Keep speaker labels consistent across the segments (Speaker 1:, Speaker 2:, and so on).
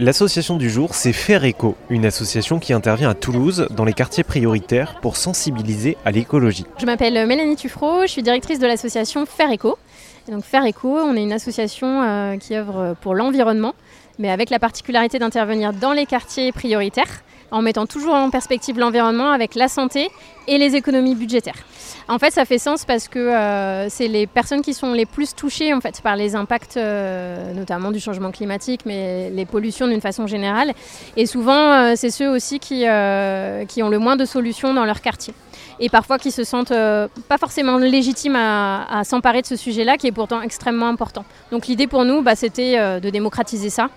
Speaker 1: L'association du jour, c'est Faire Éco, une association qui intervient à Toulouse dans les quartiers prioritaires pour sensibiliser à l'écologie.
Speaker 2: Je m'appelle Mélanie Tuffreau, je suis directrice de l'association Faire Éco. donc Faire Éco, on est une association euh, qui œuvre pour l'environnement, mais avec la particularité d'intervenir dans les quartiers prioritaires en mettant toujours en perspective l'environnement avec la santé et les économies budgétaires. En fait, ça fait sens parce que euh, c'est les personnes qui sont les plus touchées en fait, par les impacts, euh, notamment du changement climatique, mais les pollutions d'une façon générale. Et souvent, euh, c'est ceux aussi qui, qui ont le moins de solutions dans leur quartier. Et parfois qui se sentent pas forcément légitimes à, s'emparer de ce sujet-là, qui est pourtant extrêmement important. Donc l'idée pour nous, bah, c'était de démocratiser ça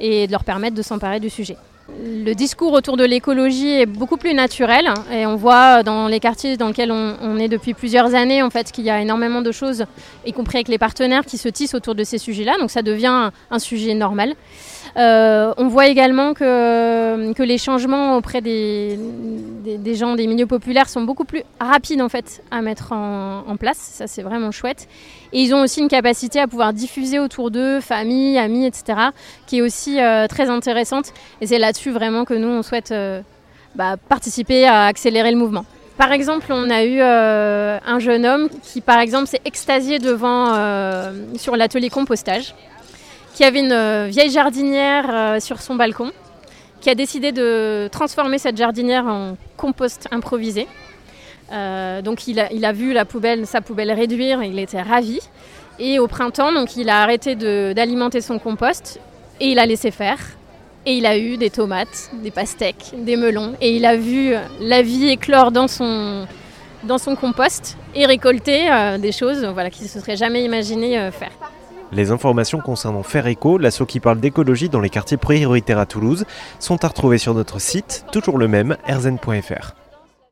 Speaker 2: et de leur permettre de s'emparer du sujet. Le discours autour de l'écologie est beaucoup plus naturel et on voit dans les quartiers dans lesquels on, est depuis plusieurs années en fait qu'il y a énormément de choses, y compris avec les partenaires, qui se tissent autour de ces sujets-là. Donc ça devient un sujet normal. Euh, on voit également que, les changements auprès des, des, gens des milieux populaires sont beaucoup plus rapides en fait à mettre en, place. Ça c'est vraiment chouette. Et ils ont aussi une capacité à pouvoir diffuser autour d'eux, famille, amis, etc., qui est aussi euh, très intéressante. Et c'est là-dessus vraiment que nous on souhaite euh, bah, participer à accélérer le mouvement. Par exemple, on a eu un jeune homme qui, par exemple, s'est extasié devant sur l'atelier compostage qui avait une euh, vieille jardinière euh, sur son balcon, qui a décidé de transformer cette jardinière en compost improvisé. Euh, donc il a, vu la poubelle, sa poubelle réduire, il était ravi. Et au printemps, donc il a arrêté d'alimenter son compost et il a laissé faire. Et il a eu des tomates, des pastèques, des melons. Et il a vu la vie éclore dans son, dans son compost et récolter des choses voilà, qu'il ne se serait jamais imaginé faire.
Speaker 1: Les informations concernant Faire Éco, l'assaut qui parle d'écologie dans les quartiers prioritaires à Toulouse, sont à retrouver sur notre site, toujours le même, erzen.fr.